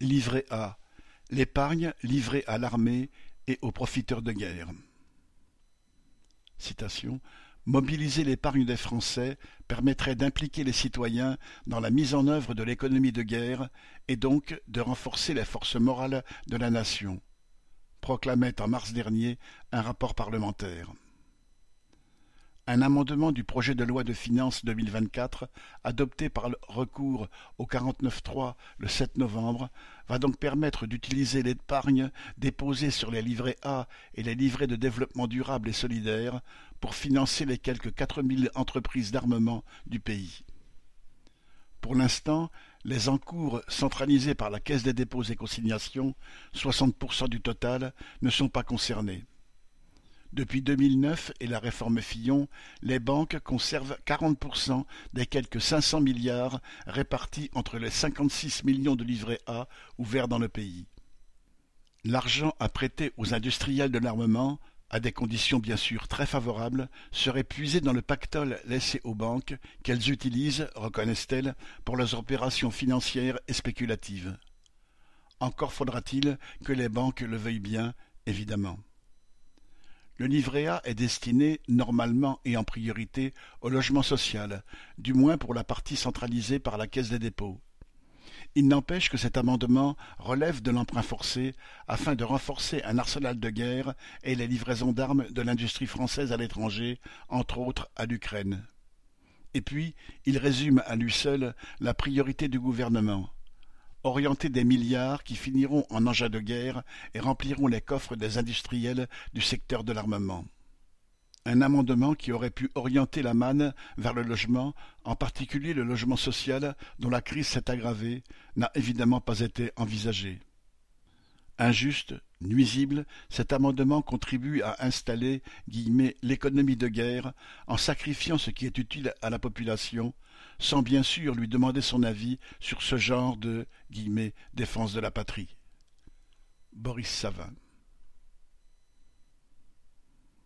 Livret A. L'épargne livrée à l'armée et aux profiteurs de guerre. Mobiliser l'épargne des Français permettrait d'impliquer les citoyens dans la mise en œuvre de l'économie de guerre et donc de renforcer les forces morales de la nation, proclamait en mars dernier un rapport parlementaire. Un amendement du projet de loi de finances 2024, adopté par recours au 49.3 le 7 novembre, va donc permettre d'utiliser l'épargne déposée sur les livrets A et les livrets de développement durable et solidaire pour financer les quelques 4000 entreprises d'armement du pays. Pour l'instant, les encours centralisés par la Caisse des dépôts et consignations, 60% du total, ne sont pas concernés. Depuis 2009 et la réforme Fillon, les banques conservent 40% des quelques 500 milliards répartis entre les 56 millions de livrets A ouverts dans le pays. L'argent à prêter aux industriels de l'armement, à des conditions bien sûr très favorables, serait puisé dans le pactole laissé aux banques qu'elles utilisent, reconnaissent-elles, pour leurs opérations financières et spéculatives. Encore faudra-t-il que les banques le veuillent bien, évidemment. Le livret A est destiné, normalement et en priorité, au logement social, du moins pour la partie centralisée par la Caisse des dépôts. Il n'empêche que cet amendement relève de l'emprunt forcé afin de renforcer un arsenal de guerre et les livraisons d'armes de l'industrie française à l'étranger, entre autres à l'Ukraine. Et puis, il résume à lui seul la priorité du gouvernement orienter des milliards qui finiront en engins de guerre et rempliront les coffres des industriels du secteur de l'armement. Un amendement qui aurait pu orienter la manne vers le logement, en particulier le logement social dont la crise s'est aggravée, n'a évidemment pas été envisagé. Injuste, nuisible, cet amendement contribue à installer l'économie de guerre en sacrifiant ce qui est utile à la population, sans bien sûr lui demander son avis sur ce genre de défense de la patrie. Boris Savin